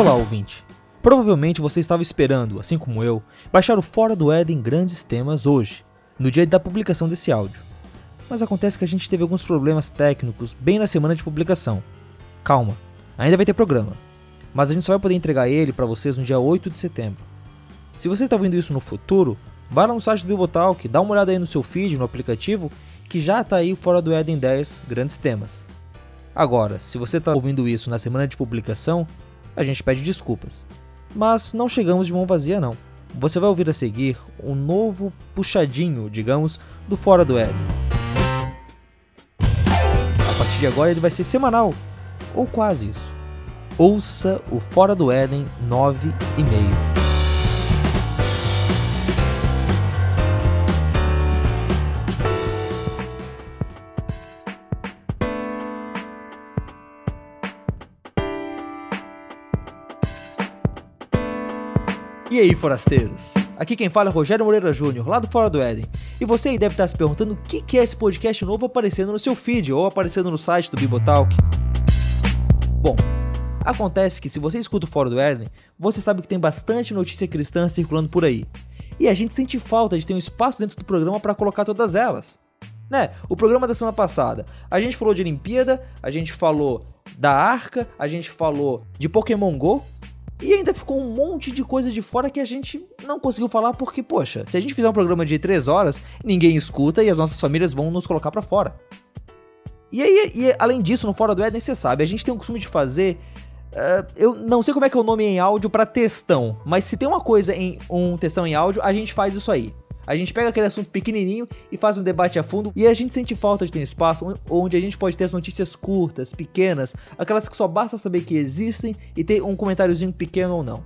Olá, ouvinte. Provavelmente você estava esperando, assim como eu, baixar o Fora do Éden Grandes Temas hoje, no dia da publicação desse áudio. Mas acontece que a gente teve alguns problemas técnicos bem na semana de publicação. Calma, ainda vai ter programa, mas a gente só vai poder entregar ele para vocês no dia 8 de setembro. Se você está ouvindo isso no futuro, vá lá no site do Bibotalk, dá uma olhada aí no seu feed, no aplicativo, que já está aí Fora do Éden 10 Grandes Temas. Agora, se você está ouvindo isso na semana de publicação, a gente pede desculpas. Mas não chegamos de mão vazia não. Você vai ouvir a seguir um novo puxadinho, digamos, do Fora do Éden. A partir de agora ele vai ser semanal, ou quase isso. Ouça o Fora do Éden 9 e meio. E aí, forasteiros? Aqui quem fala é Rogério Moreira Júnior, lá do Fora do Éden. E você aí deve estar se perguntando o que é esse podcast novo aparecendo no seu feed ou aparecendo no site do Bibotalk. Bom, acontece que se você escuta o Fora do Éden, você sabe que tem bastante notícia cristã circulando por aí. E a gente sente falta de ter um espaço dentro do programa para colocar todas elas. Né? O programa da semana passada, a gente falou de Olimpíada, a gente falou da Arca, a gente falou de Pokémon Go, e ainda ficou um monte de coisa de fora que a gente não conseguiu falar porque, poxa, se a gente fizer um programa de 3 horas, ninguém escuta e as nossas famílias vão nos colocar para fora. E aí, e, além disso, no Fora do Éden, você sabe, a gente tem o costume de fazer. Uh, eu não sei como é que é o nome em áudio para textão, mas se tem uma coisa em um textão em áudio, a gente faz isso aí. A gente pega aquele assunto pequenininho e faz um debate a fundo e a gente sente falta de ter um espaço onde a gente pode ter as notícias curtas, pequenas, aquelas que só basta saber que existem e ter um comentáriozinho pequeno ou não.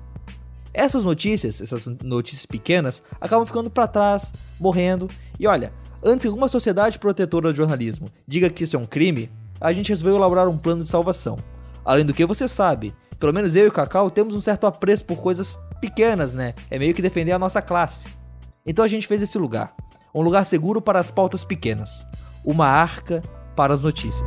Essas notícias, essas notícias pequenas, acabam ficando para trás, morrendo. E olha, antes que alguma sociedade protetora do jornalismo diga que isso é um crime, a gente resolveu elaborar um plano de salvação. Além do que você sabe, pelo menos eu e o Cacau temos um certo apreço por coisas pequenas, né? É meio que defender a nossa classe. Então a gente fez esse lugar. Um lugar seguro para as pautas pequenas. Uma arca para as notícias.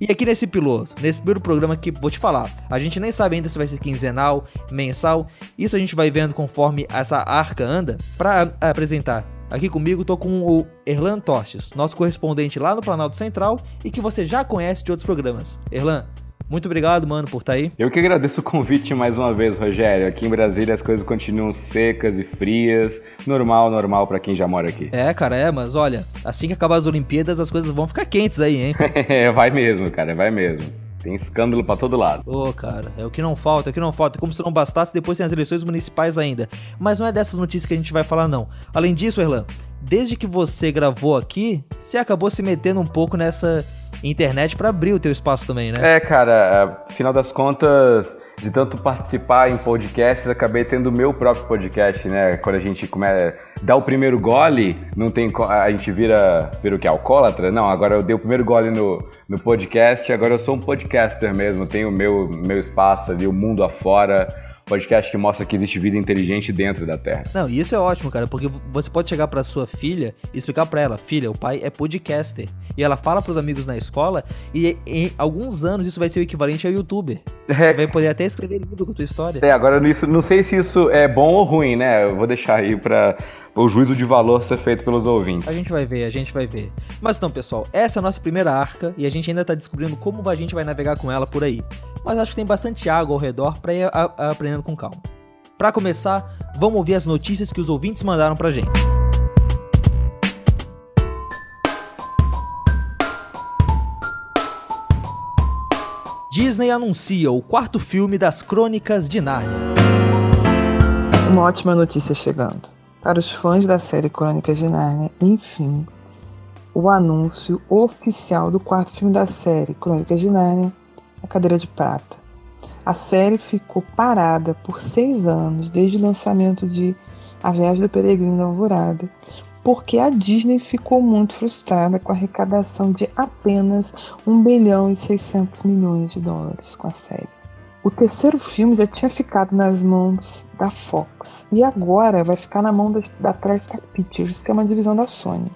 E aqui nesse piloto, nesse primeiro programa que vou te falar, a gente nem sabe ainda se vai ser quinzenal, mensal, isso a gente vai vendo conforme essa arca anda para apresentar. Aqui comigo tô com o Erlan Tostes, nosso correspondente lá no Planalto Central e que você já conhece de outros programas. Erlan, muito obrigado, mano, por estar tá aí. Eu que agradeço o convite mais uma vez, Rogério. Aqui em Brasília as coisas continuam secas e frias. Normal, normal para quem já mora aqui. É, cara, é, mas olha, assim que acabar as Olimpíadas, as coisas vão ficar quentes aí, hein? É, vai mesmo, cara, vai mesmo. Tem escândalo para todo lado. Ô, oh, cara, é o que não falta, é o que não falta. É como se não bastasse, depois tem as eleições municipais ainda. Mas não é dessas notícias que a gente vai falar, não. Além disso, Erlan, desde que você gravou aqui, você acabou se metendo um pouco nessa internet para abrir o teu espaço também, né? É, cara, afinal das contas, de tanto participar em podcasts, acabei tendo o meu próprio podcast, né? Quando a gente começa, dá o primeiro gole, não tem a gente vira, vira o que alcoólatra? Não, agora eu dei o primeiro gole no, no podcast, agora eu sou um podcaster mesmo, tenho o meu meu espaço ali, o mundo afora podcast que mostra que existe vida inteligente dentro da Terra. Não, e isso é ótimo, cara, porque você pode chegar para sua filha e explicar para ela, filha, o pai é podcaster. E ela fala para os amigos na escola e em alguns anos isso vai ser o equivalente a youtuber. É. Você vai poder até escrever livro com a tua história. É, agora isso, não sei se isso é bom ou ruim, né? Eu vou deixar aí para o juízo de valor ser feito pelos ouvintes. A gente vai ver, a gente vai ver. Mas então, pessoal, essa é a nossa primeira arca e a gente ainda está descobrindo como a gente vai navegar com ela por aí. Mas acho que tem bastante água ao redor para ir a, a, aprendendo com calma. Para começar, vamos ouvir as notícias que os ouvintes mandaram pra gente. Disney anuncia o quarto filme das Crônicas de Nárnia. Uma ótima notícia chegando. Para os fãs da série Crônicas de Nárnia, enfim, o anúncio oficial do quarto filme da série Crônicas de Nárnia, A Cadeira de Prata. A série ficou parada por seis anos, desde o lançamento de A Viagem do Peregrino da Alvorada, porque a Disney ficou muito frustrada com a arrecadação de apenas 1 bilhão e 600 milhões de dólares com a série. O terceiro filme já tinha ficado nas mãos da Fox e agora vai ficar na mão da, da Tristar Pictures, que é uma divisão da Sony.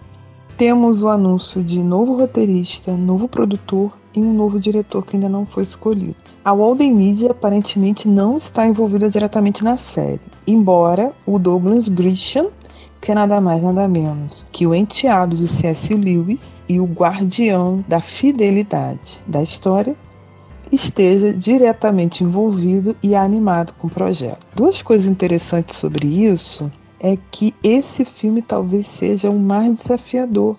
temos o anúncio de novo roteirista, novo produtor e um novo diretor que ainda não foi escolhido. A Walden Media aparentemente não está envolvida diretamente na série, embora o Douglas Grisham, que é nada mais nada menos que o enteado de C.S. Lewis e o guardião da fidelidade da história, esteja diretamente envolvido e animado com o projeto. Duas coisas interessantes sobre isso é que esse filme talvez seja o mais desafiador,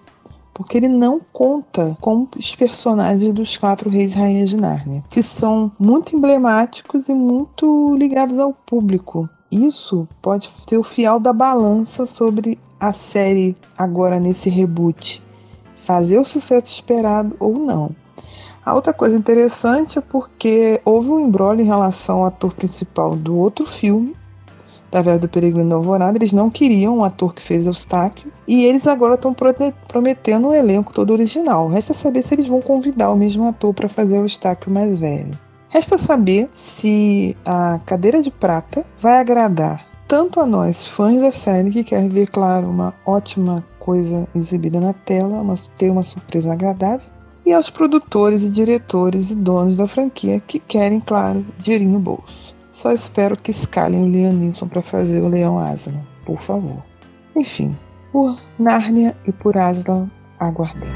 porque ele não conta com os personagens dos quatro reis e rainhas de Nárnia, que são muito emblemáticos e muito ligados ao público. Isso pode ser o fiel da balança sobre a série agora nesse reboot fazer o sucesso esperado ou não. A outra coisa interessante é porque houve um embrolho em relação ao ator principal do outro filme, da Velha do Peregrino Alvorada, eles não queriam o ator que fez Eustáquio, e eles agora estão prometendo um elenco todo original. Resta saber se eles vão convidar o mesmo ator para fazer o Eustáquio mais velho. Resta saber se a cadeira de prata vai agradar tanto a nós, fãs da série, que quer ver, claro, uma ótima coisa exibida na tela, mas ter uma surpresa agradável, e aos produtores e diretores e donos da franquia que querem, claro, dinheirinho no bolso. Só espero que escalem o Liam Neeson para fazer o Leão Aslan, por favor. Enfim, por Nárnia e por Aslan, aguardemos.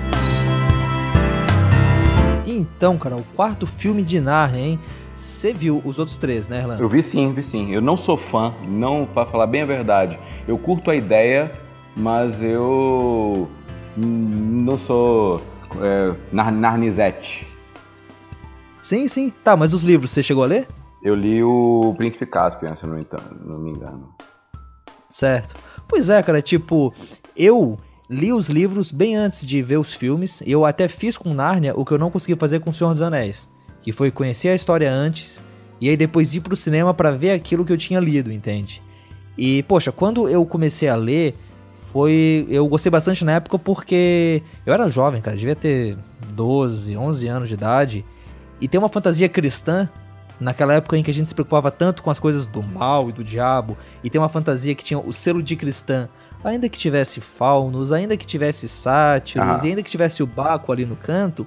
Então, cara, o quarto filme de Nárnia, hein? Você viu os outros três, né, Erlan? Eu vi sim, vi sim. Eu não sou fã, não, para falar bem a verdade. Eu curto a ideia, mas eu não sou é, Narnizete. Sim, sim. Tá, mas os livros, você chegou a ler? Eu li o Príncipe Caspian, se eu não, não me engano. Certo. Pois é, cara, tipo, eu li os livros bem antes de ver os filmes. Eu até fiz com Nárnia o que eu não consegui fazer com O Senhor dos Anéis, que foi conhecer a história antes e aí depois ir pro cinema para ver aquilo que eu tinha lido, entende? E poxa, quando eu comecei a ler, foi. Eu gostei bastante na época porque eu era jovem, cara, devia ter 12, 11 anos de idade. E tem uma fantasia cristã naquela época em que a gente se preocupava tanto com as coisas do mal e do diabo, e tem uma fantasia que tinha o selo de cristã, ainda que tivesse faunos, ainda que tivesse sátiros, ah. e ainda que tivesse o Baco ali no canto,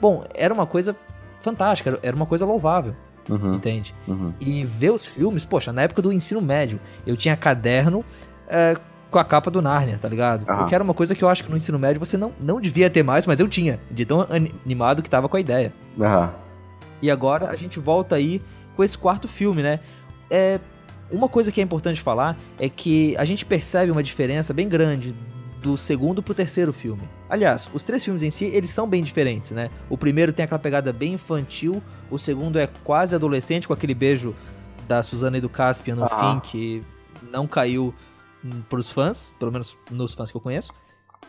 bom, era uma coisa fantástica, era uma coisa louvável. Uhum, entende? Uhum. E ver os filmes, poxa, na época do ensino médio, eu tinha caderno é, com a capa do Narnia, tá ligado? Uhum. Porque era uma coisa que eu acho que no ensino médio você não, não devia ter mais, mas eu tinha, de tão animado que tava com a ideia. Uhum. E agora a gente volta aí com esse quarto filme, né? É, uma coisa que é importante falar é que a gente percebe uma diferença bem grande do segundo pro terceiro filme. Aliás, os três filmes em si, eles são bem diferentes, né? O primeiro tem aquela pegada bem infantil, o segundo é quase adolescente, com aquele beijo da Suzana e do Caspian no fim, que não caiu pros fãs, pelo menos nos fãs que eu conheço.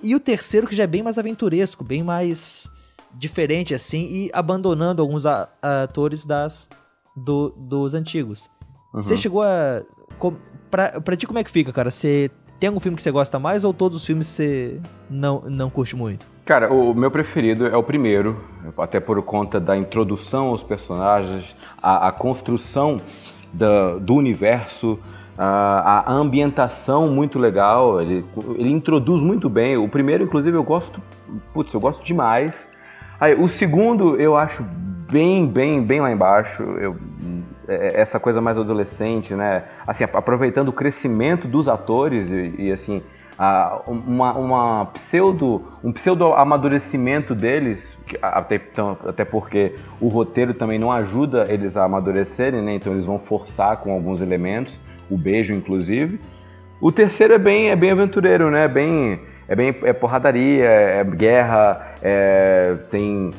E o terceiro que já é bem mais aventuresco, bem mais diferente assim e abandonando alguns atores das do, dos antigos. Você uhum. chegou a com, pra, pra ti como é que fica, cara? Você tem algum filme que você gosta mais ou todos os filmes você não, não curte muito? Cara, o meu preferido é o primeiro, até por conta da introdução aos personagens, a, a construção da, do universo, a, a ambientação muito legal, ele, ele introduz muito bem. O primeiro, inclusive, eu gosto, putz, eu gosto demais. Aí, o segundo eu acho bem, bem, bem lá embaixo. Eu, é, essa coisa mais adolescente, né? Assim, aproveitando o crescimento dos atores e, e assim, a, uma, uma, pseudo, um pseudo amadurecimento deles, até, então, até porque o roteiro também não ajuda eles a amadurecerem, né? Então eles vão forçar com alguns elementos o beijo, inclusive. O terceiro é bem, é bem aventureiro, né? Bem, é bem é porradaria, é guerra, é, tem,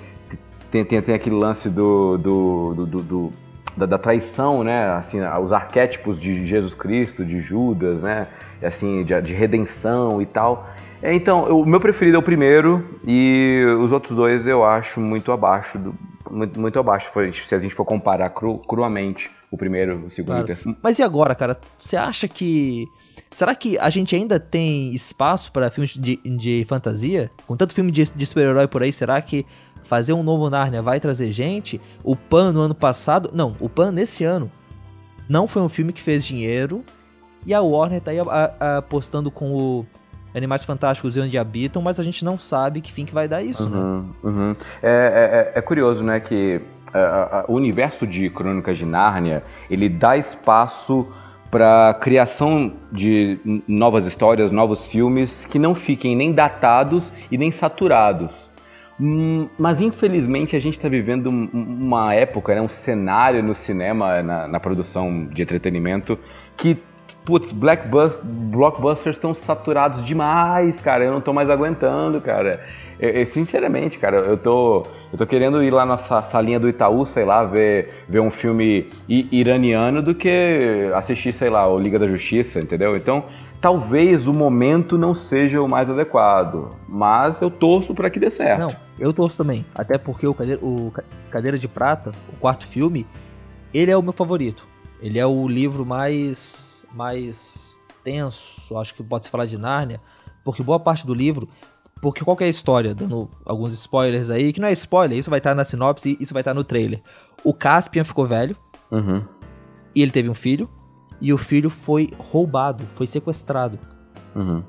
tem, tem, tem aquele lance do, do, do, do da, da, traição, né? Assim, os arquétipos de Jesus Cristo, de Judas, né? Assim, de, de redenção e tal. É, então, o meu preferido é o primeiro e os outros dois eu acho muito abaixo, do, muito, muito abaixo se a gente for comparar cru, cruamente o primeiro, o segundo claro. e o terceiro. Mas e agora, cara? Você acha que. Será que a gente ainda tem espaço para filmes de, de fantasia? Com tanto filme de, de super-herói por aí, será que fazer um novo Narnia vai trazer gente? O Pan no ano passado. Não, o Pan nesse ano não foi um filme que fez dinheiro. E a Warner tá aí apostando com o animais fantásticos e onde habitam, mas a gente não sabe que fim que vai dar isso, uhum, né? Uhum. É, é, é, curioso, né, que uh, o universo de Crônicas de Nárnia, ele dá espaço para criação de novas histórias, novos filmes que não fiquem nem datados e nem saturados. Hum, mas infelizmente a gente está vivendo uma época, né, um cenário no cinema, na, na produção de entretenimento, que putz, blockbusters estão saturados demais, cara. Eu não tô mais aguentando, cara. Eu, eu, sinceramente, cara, eu tô, eu tô querendo ir lá na salinha do Itaú, sei lá, ver, ver um filme iraniano do que assistir, sei lá, o Liga da Justiça, entendeu? Então, talvez o momento não seja o mais adequado, mas eu torço para que dê certo. Não, eu torço também. Até porque o Cadeira, o Cadeira de Prata, o quarto filme, ele é o meu favorito. Ele é o livro mais mais tenso, acho que pode se falar de Nárnia, porque boa parte do livro, porque qual é a história, dando alguns spoilers aí, que não é spoiler, isso vai estar na sinopse, isso vai estar no trailer. O Caspian ficou velho, uhum. e ele teve um filho, e o filho foi roubado, foi sequestrado. Uhum.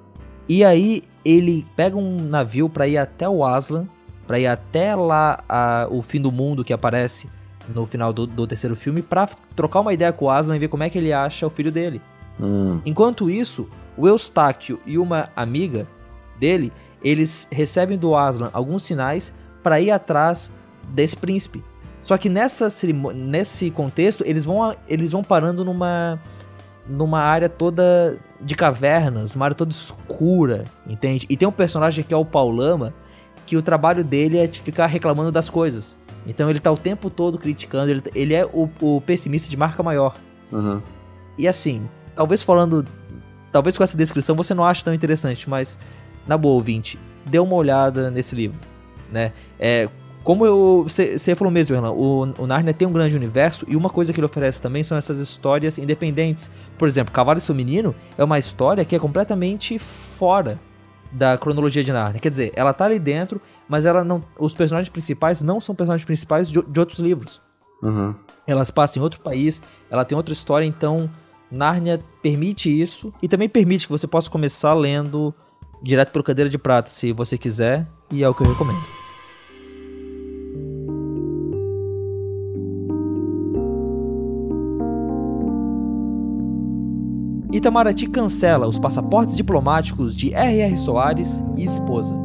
E aí ele pega um navio para ir até o Aslan, para ir até lá a, o fim do mundo que aparece no final do, do terceiro filme, para trocar uma ideia com o Aslan e ver como é que ele acha o filho dele. Hum. Enquanto isso, o Eustáquio e uma amiga dele, eles recebem do Aslan alguns sinais para ir atrás desse príncipe. Só que nessa nesse contexto, eles vão, eles vão parando numa, numa área toda de cavernas, uma área toda escura, entende? E tem um personagem que é o Paulama, que o trabalho dele é de ficar reclamando das coisas. Então ele tá o tempo todo criticando, ele, ele é o, o pessimista de marca maior. Uhum. E assim, talvez falando. Talvez com essa descrição você não ache tão interessante, mas, na boa, ouvinte, dê uma olhada nesse livro. Né? É, como eu. Você falou mesmo, Erlan, o, o Narnia tem um grande universo e uma coisa que ele oferece também são essas histórias independentes. Por exemplo, Cavalo e seu Menino é uma história que é completamente fora da cronologia de Narnia. Quer dizer, ela tá ali dentro, mas ela não. Os personagens principais não são personagens principais de, de outros livros. Uhum. Elas passam em outro país, ela tem outra história, então Nárnia permite isso e também permite que você possa começar lendo direto pelo Cadeira de Prata, se você quiser, e é o que eu recomendo. Itamaraty cancela os passaportes diplomáticos de R.R. Soares e esposa.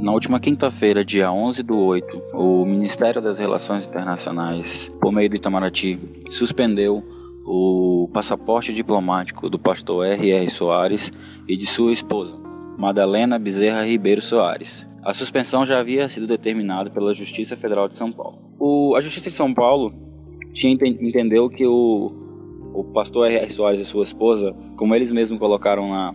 Na última quinta-feira, dia 11 do 8, o Ministério das Relações Internacionais, por meio do Itamaraty, suspendeu o passaporte diplomático do pastor R.R. Soares e de sua esposa, Madalena Bezerra Ribeiro Soares. A suspensão já havia sido determinada pela Justiça Federal de São Paulo. O, a Justiça de São Paulo tinha, entendeu que o, o pastor R.R. Soares e sua esposa, como eles mesmos colocaram na,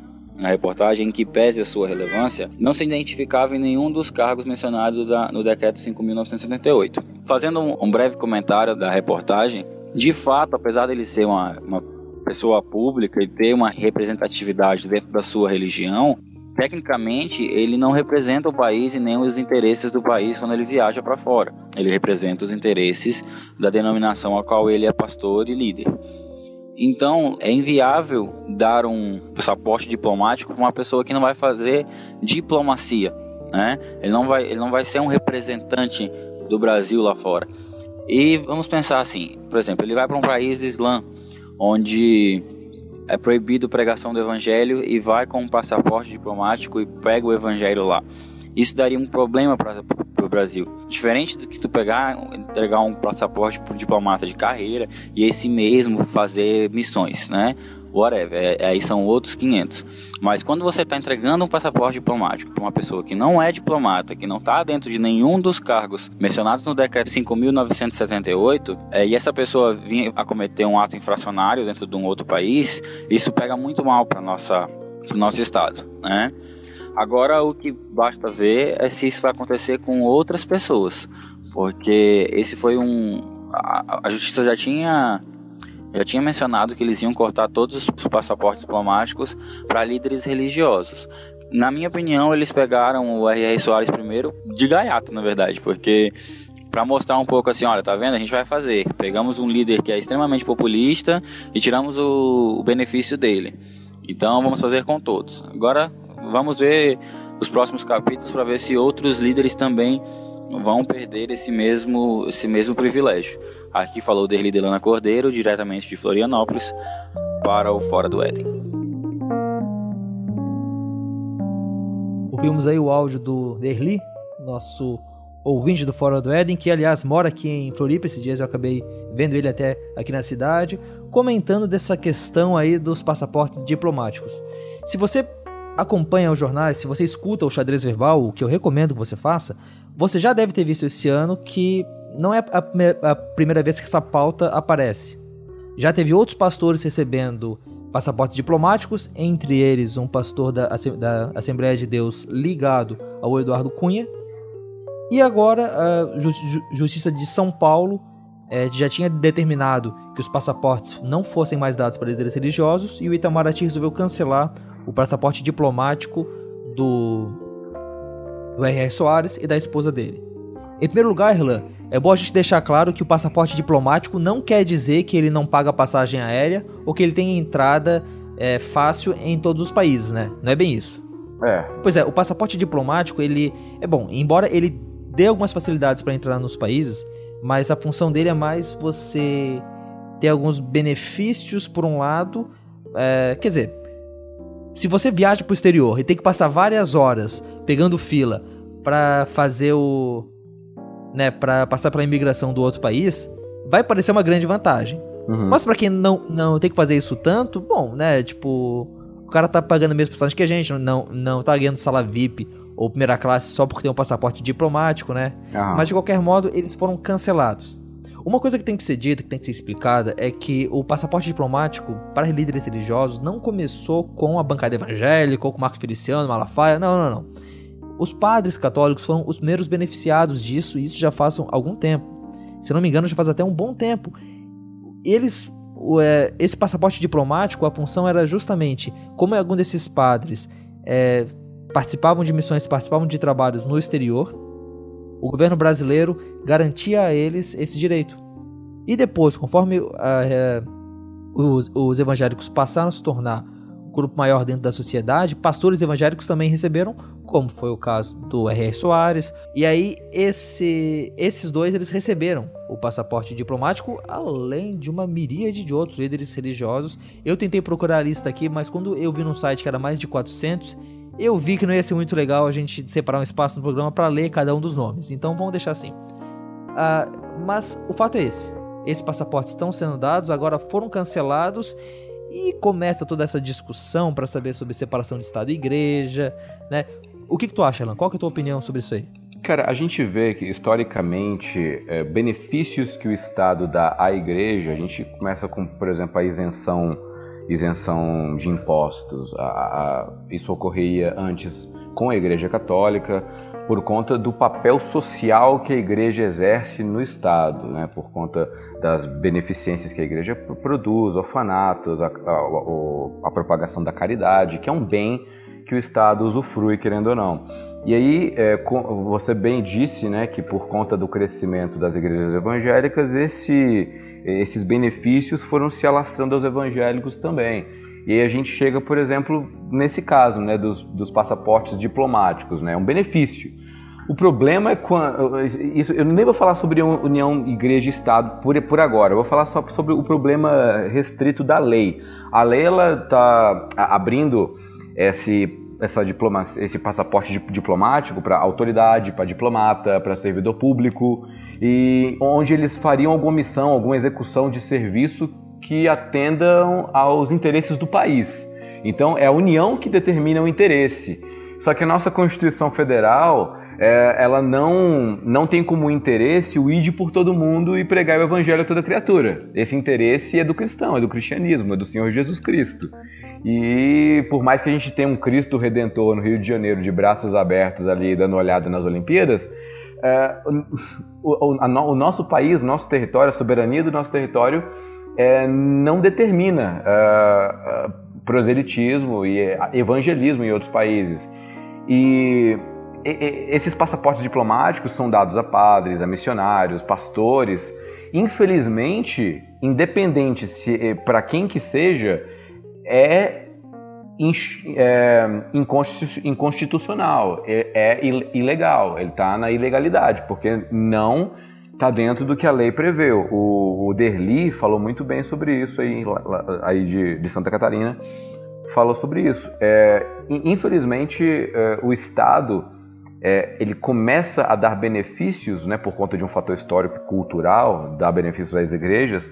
reportagem, em que pese a sua relevância, não se identificava em nenhum dos cargos mencionados da, no Decreto 5.978. Fazendo um, um breve comentário da reportagem, de fato, apesar dele ser uma, uma pessoa pública e ter uma representatividade dentro da sua religião, tecnicamente ele não representa o país e nem os interesses do país quando ele viaja para fora. Ele representa os interesses da denominação a qual ele é pastor e líder. Então, é inviável dar um passaporte diplomático para uma pessoa que não vai fazer diplomacia, né? Ele não vai, ele não vai ser um representante do Brasil lá fora. E vamos pensar assim, por exemplo, ele vai para um país islã, onde é proibido pregação do evangelho e vai com um passaporte diplomático e pega o evangelho lá. Isso daria um problema para o Brasil. Diferente do que tu pegar, entregar um passaporte um diplomata de carreira e esse mesmo fazer missões, né? whatever, é, aí são outros 500. Mas quando você está entregando um passaporte diplomático para uma pessoa que não é diplomata, que não está dentro de nenhum dos cargos mencionados no decreto 5.978, é, e essa pessoa vinha a cometer um ato infracionário dentro de um outro país, isso pega muito mal para nossa pro nosso estado, né? Agora o que basta ver é se isso vai acontecer com outras pessoas, porque esse foi um a, a justiça já tinha já tinha mencionado que eles iam cortar todos os passaportes diplomáticos para líderes religiosos. Na minha opinião, eles pegaram o R.R. Soares primeiro de gaiato, na verdade, porque para mostrar um pouco assim, olha, tá vendo? A gente vai fazer. Pegamos um líder que é extremamente populista e tiramos o, o benefício dele. Então vamos fazer com todos. Agora vamos ver os próximos capítulos para ver se outros líderes também vão perder esse mesmo, esse mesmo privilégio. Aqui falou Derli Delana Cordeiro, diretamente de Florianópolis, para o Fora do Éden. Ouvimos aí o áudio do Derli, nosso ouvinte do Fora do Éden, que aliás mora aqui em Floripa, esses dias eu acabei vendo ele até aqui na cidade, comentando dessa questão aí dos passaportes diplomáticos. Se você acompanha os jornais, se você escuta o xadrez verbal, o que eu recomendo que você faça, você já deve ter visto esse ano que não é a, primeira vez que essa pauta aparece. Já teve outros pastores recebendo passaportes diplomáticos, entre eles um pastor da, da Assembleia de Deus ligado ao Eduardo Cunha. E agora a Justiça de São Paulo é, já tinha determinado que os passaportes não fossem mais dados para líderes religiosos e o Itamaraty resolveu cancelar o passaporte diplomático do, do R.R. Soares e da esposa dele. Em primeiro lugar, Erlan, é bom a gente deixar claro que o passaporte diplomático não quer dizer que ele não paga passagem aérea ou que ele tem entrada é, fácil em todos os países, né? Não é bem isso. É. Pois é, o passaporte diplomático, ele é bom, embora ele dê algumas facilidades para entrar nos países, mas a função dele é mais você ter alguns benefícios por um lado, é, quer dizer, se você viaja para o exterior e tem que passar várias horas pegando fila para fazer o. né, para passar pela imigração do outro país, vai parecer uma grande vantagem. Uhum. Mas para quem não, não tem que fazer isso tanto, bom, né, tipo, o cara tá pagando a mesma passagem que a gente, não, não tá ganhando sala VIP ou primeira classe só porque tem um passaporte diplomático, né? Uhum. Mas de qualquer modo, eles foram cancelados. Uma coisa que tem que ser dita, que tem que ser explicada, é que o passaporte diplomático para líderes religiosos não começou com a bancada evangélica ou com Marcos Feliciano, Malafaia, não, não, não. Os padres católicos foram os primeiros beneficiados disso, e isso já faz algum tempo. Se não me engano, já faz até um bom tempo. Eles é, esse passaporte diplomático, a função era justamente, como algum desses padres é, participavam de missões, participavam de trabalhos no exterior, o governo brasileiro garantia a eles esse direito. E depois, conforme uh, uh, os, os evangélicos passaram a se tornar um grupo maior dentro da sociedade, pastores evangélicos também receberam, como foi o caso do R.R. Soares. E aí, esse, esses dois eles receberam o passaporte diplomático, além de uma miríade de outros líderes religiosos. Eu tentei procurar a lista aqui, mas quando eu vi no site que era mais de 400, eu vi que não ia ser muito legal a gente separar um espaço no programa para ler cada um dos nomes, então vamos deixar assim. Uh, mas o fato é esse: esses passaportes estão sendo dados, agora foram cancelados e começa toda essa discussão para saber sobre separação de Estado e Igreja, né? O que, que tu acha, Alan? Qual é a tua opinião sobre isso aí? Cara, a gente vê que historicamente é, benefícios que o Estado dá à Igreja, a gente começa com, por exemplo, a isenção isenção de impostos. A, a, isso ocorria antes com a Igreja Católica por conta do papel social que a Igreja exerce no Estado, né? por conta das beneficências que a Igreja produz, orfanatos, a, a, propagação da caridade, que é um bem que o Estado usufrui, querendo ou não. E aí, é, você bem disse né, que por conta do crescimento das igrejas evangélicas, esse esses benefícios foram se alastrando aos evangélicos também. E aí a gente chega, por exemplo, nesse caso né, dos, dos passaportes diplomáticos, né, um benefício. O problema é quando. Isso, eu nem vou falar sobre união igreja-estado por, por agora, eu vou falar só sobre o problema restrito da lei. A lei está abrindo esse, essa diploma, esse passaporte diplomático para autoridade, para diplomata, para servidor público e onde eles fariam alguma missão, alguma execução de serviço que atendam aos interesses do país. Então é a União que determina o interesse. Só que a nossa Constituição Federal é, ela não, não tem como interesse o ide por todo mundo e pregar o evangelho a toda criatura. Esse interesse é do cristão, é do cristianismo, é do Senhor Jesus Cristo. E por mais que a gente tenha um Cristo Redentor no Rio de Janeiro de braços abertos ali dando olhada nas Olimpíadas, é, o, a, o, nosso país, nosso território, a soberania do nosso território é, não determina é, é proselitismo e evangelismo em outros países. E, e esses passaportes diplomáticos são dados a padres, a missionários, pastores. Infelizmente, independente se para quem que seja, é é, inconstitucional, é, é ilegal, ele está na ilegalidade, porque não está dentro do que a lei prevê. O, o Derli falou muito bem sobre isso aí, aí de, de Santa Catarina, falou sobre isso. É, infelizmente, é, o Estado é, ele começa a dar benefícios, né, por conta de um fator histórico e cultural, dar benefícios às igrejas,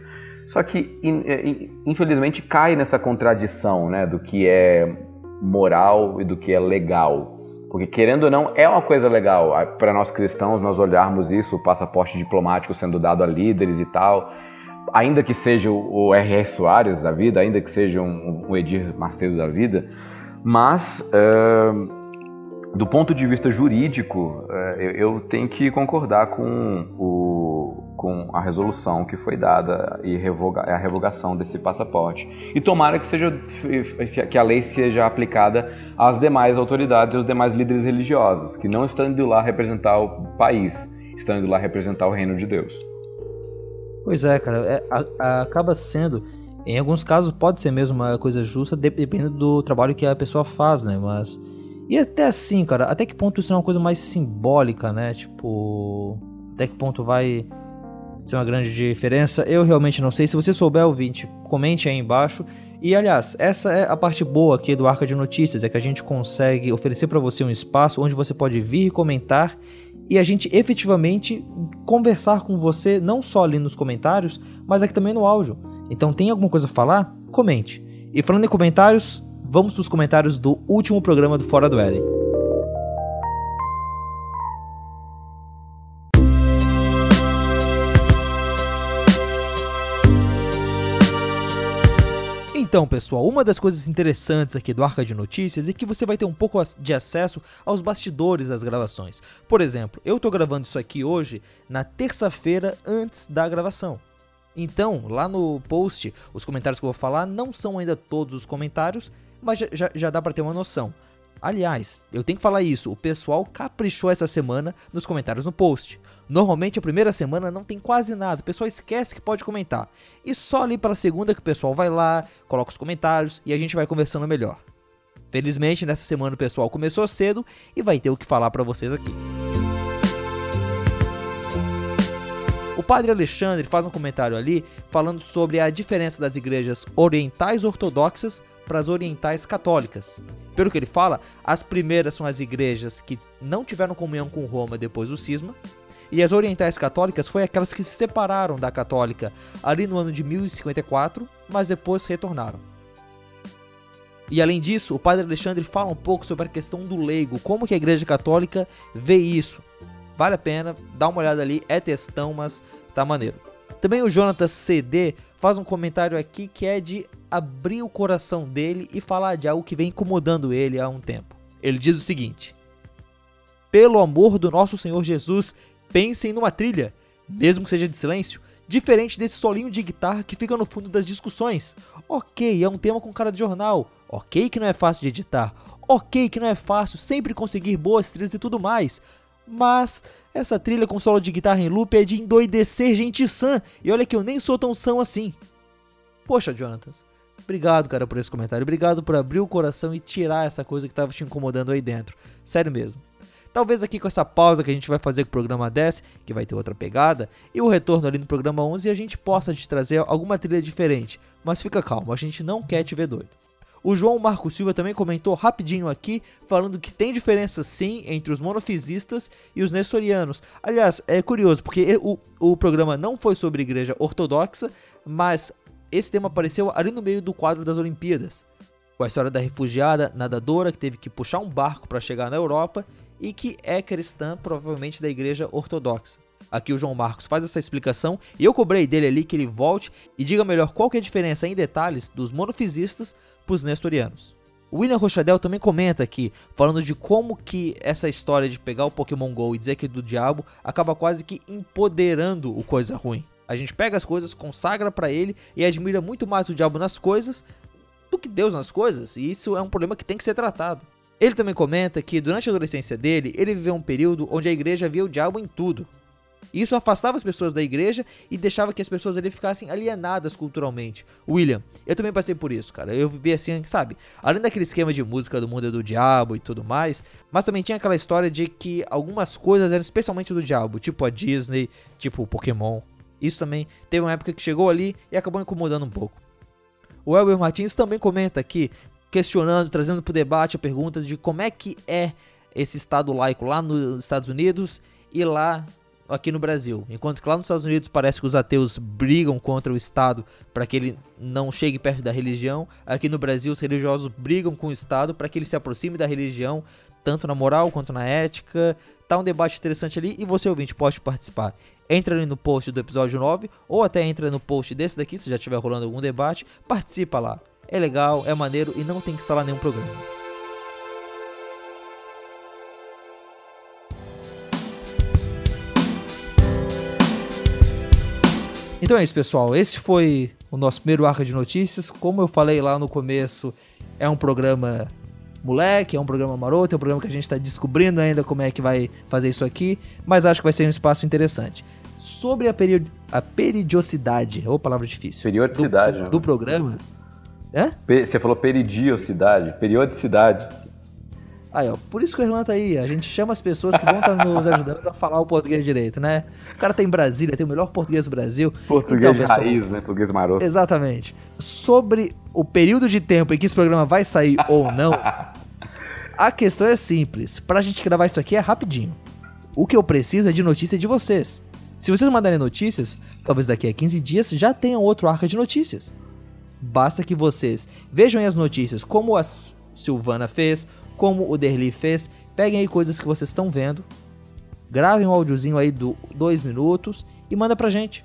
só que é, infelizmente cai nessa contradição, né, do que é moral e do que é legal. Porque querendo ou não, é uma coisa legal para nós cristãos nós olharmos isso, o passaporte diplomático sendo dado a líderes e tal, ainda que seja o R.R. Soares da vida, ainda que seja um, um Edir Macedo da vida, mas uh, do ponto de vista jurídico, é, eu tenho que concordar com, o, com a resolução que foi dada e revoga, a revogação desse passaporte. E tomara que, seja, que a lei seja aplicada às demais autoridades e aos demais líderes religiosos, que não estão indo lá representar o país, estão indo lá representar o reino de Deus. Pois é, cara, é, a, acaba sendo, em alguns casos pode ser mesmo uma coisa justa, dependendo do trabalho que a pessoa faz, né? Mas e até assim, cara, até que ponto isso é uma coisa mais simbólica, né? Tipo, até que ponto vai ser uma grande diferença? Eu realmente não sei. Se você souber, ouvinte, comente aí embaixo. E aliás, essa é a parte boa aqui do Arca de Notícias, é que a gente consegue oferecer para você um espaço onde você pode vir comentar e a gente efetivamente conversar com você não só ali nos comentários, mas aqui também no áudio. Então tem alguma coisa a falar? Comente. E falando em comentários, vamos para os comentários do último programa do Fora do Éden. Então, pessoal, uma das coisas interessantes aqui do Arca de Notícias é que você vai ter um pouco de acesso aos bastidores das gravações. Por exemplo, eu estou gravando isso aqui hoje na terça-feira antes da gravação. Então, lá no post, os comentários que eu vou falar não são ainda todos os comentários, mas já, já dá para ter uma noção. Aliás, eu tenho que falar isso, o pessoal caprichou essa semana nos comentários no post. Normalmente a primeira semana não tem quase nada, o pessoal esquece que pode comentar. E só ali para a segunda que o pessoal vai lá, coloca os comentários e a gente vai conversando melhor. Felizmente nessa semana o pessoal começou cedo e vai ter o que falar para vocês aqui. O padre Alexandre faz um comentário ali falando sobre a diferença das igrejas orientais ortodoxas para as orientais católicas. Pelo que ele fala, as primeiras são as igrejas que não tiveram comunhão com Roma depois do cisma, e as orientais católicas foi aquelas que se separaram da católica ali no ano de 1054, mas depois retornaram. E além disso, o padre Alexandre fala um pouco sobre a questão do leigo, como que a igreja católica vê isso. Vale a pena, dá uma olhada ali, é textão, mas tá maneiro. Também o Jonatas CD faz um comentário aqui que é de abrir o coração dele e falar de algo que vem incomodando ele há um tempo. Ele diz o seguinte: Pelo amor do nosso Senhor Jesus, pensem numa trilha, mesmo que seja de silêncio, diferente desse solinho de guitarra que fica no fundo das discussões. Ok, é um tema com cara de jornal. Ok, que não é fácil de editar. Ok, que não é fácil sempre conseguir boas trilhas e tudo mais. Mas essa trilha com solo de guitarra em loop é de endoidecer gente sã. E olha que eu nem sou tão são assim. Poxa, Jonatas, Obrigado, cara, por esse comentário. Obrigado por abrir o coração e tirar essa coisa que estava te incomodando aí dentro. Sério mesmo. Talvez aqui com essa pausa que a gente vai fazer com o programa 10, que vai ter outra pegada, e o retorno ali no programa 11, a gente possa te trazer alguma trilha diferente. Mas fica calmo, a gente não quer te ver doido. O João Marco Silva também comentou rapidinho aqui, falando que tem diferença sim entre os monofisistas e os nestorianos. Aliás, é curioso, porque o, o programa não foi sobre igreja ortodoxa, mas esse tema apareceu ali no meio do quadro das Olimpíadas, com a história da refugiada nadadora que teve que puxar um barco para chegar na Europa e que é cristã, provavelmente da igreja ortodoxa. Aqui o João Marcos faz essa explicação e eu cobrei dele ali que ele volte e diga melhor qual que é a diferença em detalhes dos monofisistas para os nestorianos. O William Rochadel também comenta aqui, falando de como que essa história de pegar o Pokémon GO e dizer que é do diabo acaba quase que empoderando o coisa ruim. A gente pega as coisas, consagra para ele e admira muito mais o diabo nas coisas do que Deus nas coisas, e isso é um problema que tem que ser tratado. Ele também comenta que durante a adolescência dele, ele viveu um período onde a igreja via o diabo em tudo. Isso afastava as pessoas da igreja e deixava que as pessoas ali ficassem alienadas culturalmente. William, eu também passei por isso, cara. Eu vivi assim, sabe? Além daquele esquema de música do mundo é do diabo e tudo mais, mas também tinha aquela história de que algumas coisas eram especialmente do diabo, tipo a Disney, tipo o Pokémon. Isso também teve uma época que chegou ali e acabou incomodando um pouco. O Elber Martins também comenta aqui, questionando, trazendo para o debate a pergunta de como é que é esse Estado laico lá nos Estados Unidos e lá aqui no Brasil. Enquanto que lá nos Estados Unidos parece que os ateus brigam contra o Estado para que ele não chegue perto da religião, aqui no Brasil os religiosos brigam com o Estado para que ele se aproxime da religião, tanto na moral quanto na ética. Tá um debate interessante ali e você ouvinte pode participar. Entra ali no post do episódio 9 ou até entra no post desse daqui se já estiver rolando algum debate, participa lá. É legal, é maneiro e não tem que instalar nenhum programa. Então é isso, pessoal. Esse foi o nosso primeiro arco de notícias. Como eu falei lá no começo, é um programa moleque, é um programa maroto, é um programa que a gente está descobrindo ainda como é que vai fazer isso aqui, mas acho que vai ser um espaço interessante. Sobre a, period a peridiosidade, ou palavra difícil. Periodicidade. Do, né? do programa. Hã? Você falou peridiosidade, periodicidade. Aí, ó, por isso que o Irlan tá aí. A gente chama as pessoas que vão estar tá nos ajudando a falar o português direito, né? O cara tá em Brasília, tem o melhor português do Brasil. Português então, pessoal, raiz, né? Português maroto. Exatamente. Sobre o período de tempo em que esse programa vai sair ou não, a questão é simples. Pra gente gravar isso aqui é rapidinho. O que eu preciso é de notícia de vocês. Se vocês mandarem notícias, talvez daqui a 15 dias já tenham outro arca de notícias. Basta que vocês vejam as notícias como a Silvana fez, como o Derli fez. Peguem aí coisas que vocês estão vendo, gravem um áudiozinho aí do 2 minutos e manda pra gente.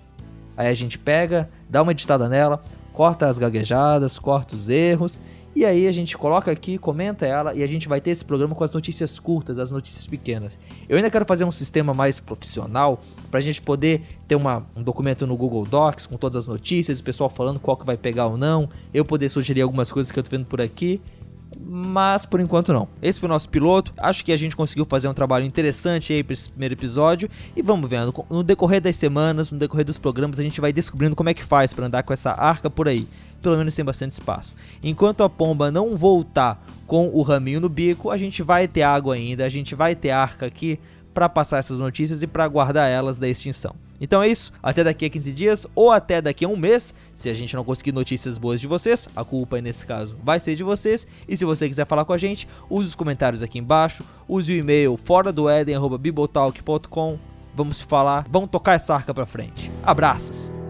Aí a gente pega, dá uma editada nela, corta as gaguejadas, corta os erros e aí a gente coloca aqui, comenta ela e a gente vai ter esse programa com as notícias curtas, as notícias pequenas. Eu ainda quero fazer um sistema mais profissional para a gente poder ter uma, um documento no Google Docs com todas as notícias, o pessoal falando qual que vai pegar ou não, eu poder sugerir algumas coisas que eu tô vendo por aqui mas por enquanto não. Esse foi o nosso piloto. Acho que a gente conseguiu fazer um trabalho interessante aí para esse primeiro episódio e vamos vendo. No decorrer das semanas, no decorrer dos programas, a gente vai descobrindo como é que faz para andar com essa arca por aí. Pelo menos tem bastante espaço. Enquanto a pomba não voltar com o raminho no bico, a gente vai ter água ainda, a gente vai ter arca aqui para passar essas notícias e para guardar elas da extinção. Então é isso, até daqui a 15 dias ou até daqui a um mês. Se a gente não conseguir notícias boas de vocês, a culpa nesse caso vai ser de vocês. E se você quiser falar com a gente, use os comentários aqui embaixo, use o e-mail fora do Eden, Vamos falar, vamos tocar essa arca pra frente. Abraços!